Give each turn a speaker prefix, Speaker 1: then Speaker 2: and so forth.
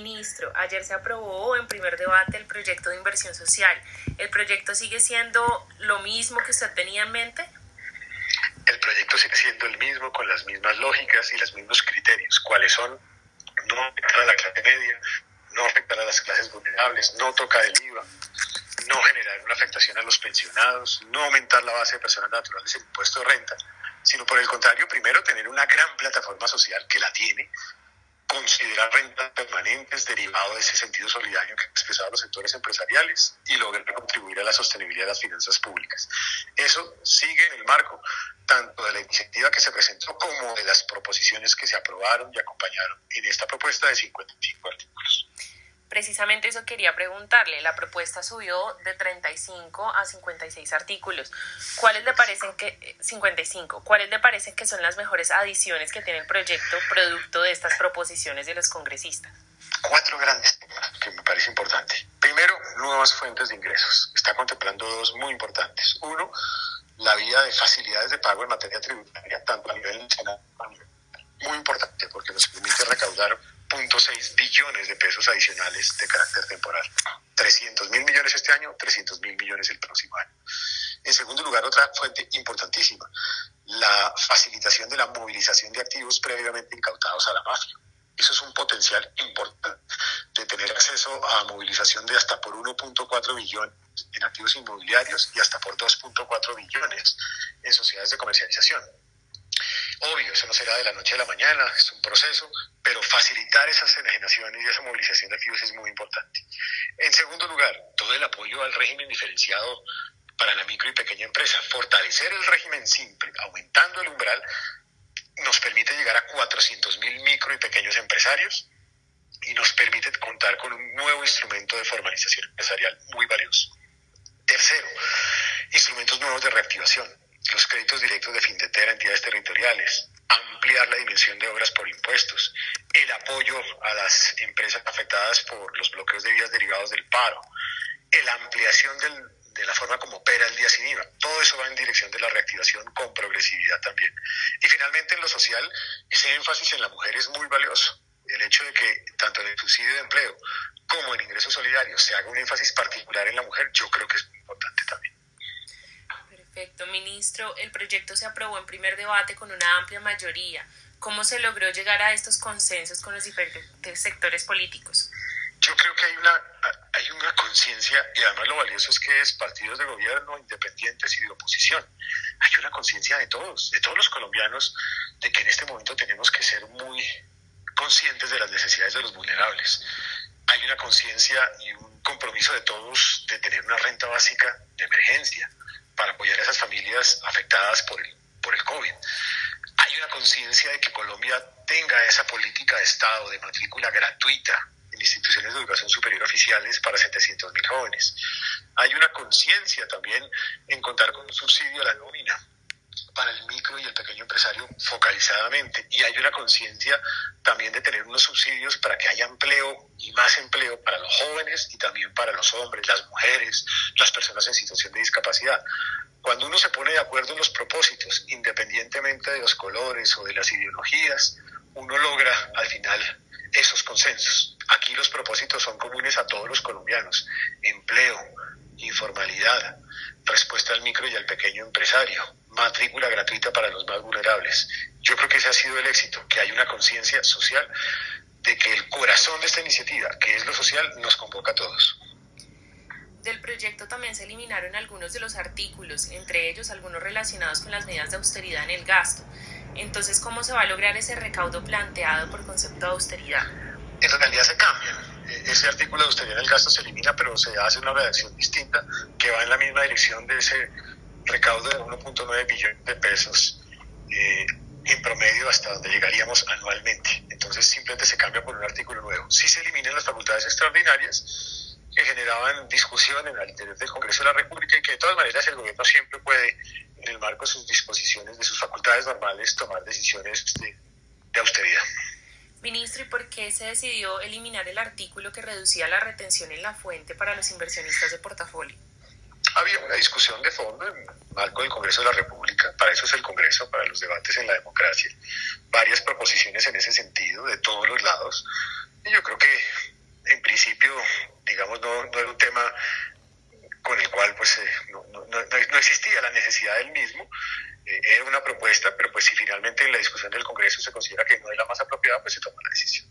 Speaker 1: Ministro, ayer se aprobó en primer debate el proyecto de inversión social. ¿El proyecto sigue siendo lo mismo que usted tenía en mente?
Speaker 2: El proyecto sigue siendo el mismo, con las mismas lógicas y los mismos criterios. ¿Cuáles son? No afectar a la clase media, no afectar a las clases vulnerables, no tocar el IVA, no generar una afectación a los pensionados, no aumentar la base de personas naturales en impuesto de renta, sino por el contrario, primero tener una gran plataforma social que la tiene, considerar rentas permanentes derivado de ese sentido solidario que ha expresado los sectores empresariales y lograr contribuir a la sostenibilidad de las finanzas públicas. Eso sigue en el marco tanto de la iniciativa que se presentó como de las proposiciones que se aprobaron y acompañaron en esta propuesta de 55 artículos.
Speaker 1: Precisamente eso quería preguntarle. La propuesta subió de 35 a 56 artículos. ¿Cuáles le parecen que 55? ¿Cuáles le parecen que son las mejores adiciones que tiene el proyecto producto de estas proposiciones de los congresistas?
Speaker 2: Cuatro grandes temas que me parece importante. Primero, nuevas fuentes de ingresos. Está contemplando dos muy importantes. Uno, la vía de facilidades de pago en materia tributaria, tanto a nivel nacional como a nivel muy importante porque nos permite recaudar 0.6 billones de pesos adicionales de carácter temporal. 300 mil millones este año, 300 mil millones el próximo año. En segundo lugar, otra fuente importantísima, la facilitación de la movilización de activos previamente incautados a la mafia. Eso es un potencial importante de tener acceso a movilización de hasta por 1.4 billones en activos inmobiliarios y hasta por 2.4 billones en sociedades de comercialización. Obvio, eso no será de la noche a la mañana, es un proceso, facilitar esas enajenaciones y esa movilización de activos es muy importante. En segundo lugar, todo el apoyo al régimen diferenciado para la micro y pequeña empresa. Fortalecer el régimen simple, aumentando el umbral, nos permite llegar a 400 mil micro y pequeños empresarios y nos permite contar con un nuevo instrumento de formalización empresarial muy valioso. Tercero, instrumentos nuevos de reactivación los créditos directos de Findetera a entidades territoriales, ampliar la dimensión de obras por impuestos, el apoyo a las empresas afectadas por los bloqueos de vías derivados del paro, la ampliación de la forma como opera el día sin IVA. Todo eso va en dirección de la reactivación con progresividad también. Y finalmente en lo social, ese énfasis en la mujer es muy valioso. El hecho de que tanto en el subsidio de empleo como en ingresos solidarios se haga un énfasis particular en la mujer, yo creo que es muy importante también.
Speaker 1: Perfecto, ministro. El proyecto se aprobó en primer debate con una amplia mayoría. ¿Cómo se logró llegar a estos consensos con los diferentes sectores políticos?
Speaker 2: Yo creo que hay una, hay una conciencia, y además lo valioso es que es partidos de gobierno, independientes y de oposición. Hay una conciencia de todos, de todos los colombianos, de que en este momento tenemos que ser muy conscientes de las necesidades de los vulnerables. Hay una conciencia y un compromiso de todos de tener una renta básica de emergencia, para apoyar a esas familias afectadas por el, por el COVID. Hay una conciencia de que Colombia tenga esa política de Estado de matrícula gratuita en instituciones de educación superior oficiales para 700 mil jóvenes. Hay una conciencia también en contar con un subsidio a la nómina para el micro y el pequeño empresario focalizadamente. Y hay una conciencia también de tener unos subsidios para que haya empleo y más empleo para los jóvenes y también para los hombres, las mujeres, las personas en situación de discapacidad. Cuando uno se pone de acuerdo en los propósitos, independientemente de los colores o de las ideologías, uno logra al final esos consensos. Aquí los propósitos son comunes a todos los colombianos. Empleo, informalidad, respuesta al micro y al pequeño empresario, matrícula gratuita para los más vulnerables. Yo creo que ese ha sido el éxito, que hay una conciencia social de que el corazón de esta iniciativa, que es lo social, nos convoca a todos.
Speaker 1: Del proyecto también se eliminaron algunos de los artículos, entre ellos algunos relacionados con las medidas de austeridad en el gasto. Entonces, ¿cómo se va a lograr ese recaudo planteado por concepto de austeridad?
Speaker 2: En realidad se cambian. E-, ese artículo de austeridad en el gasto se elimina, pero se hace una redacción distinta que va en la misma dirección de ese recaudo de 1.9 billones de pesos eh, en promedio hasta donde llegaríamos anualmente. Entonces simplemente se cambia por un artículo nuevo. Si se eliminan las facultades extraordinarias que generaban discusión en el interior del Congreso de la República y que de todas maneras el gobierno siempre puede, en el marco de sus disposiciones, de sus facultades normales, tomar decisiones de, de austeridad.
Speaker 1: Ministro, ¿y por qué se decidió eliminar el artículo que reducía la retención en la fuente para los inversionistas de portafolio?
Speaker 2: Había una discusión de fondo en marco del Congreso de la República, para eso es el Congreso, para los debates en la democracia, varias proposiciones en ese sentido de todos los lados, y yo creo que digamos, no, no era un tema con el cual pues eh, no, no, no, existía la necesidad del mismo. Eh, era una propuesta, pero pues si finalmente en la discusión del Congreso se considera que no es la más apropiada, pues se toma la decisión.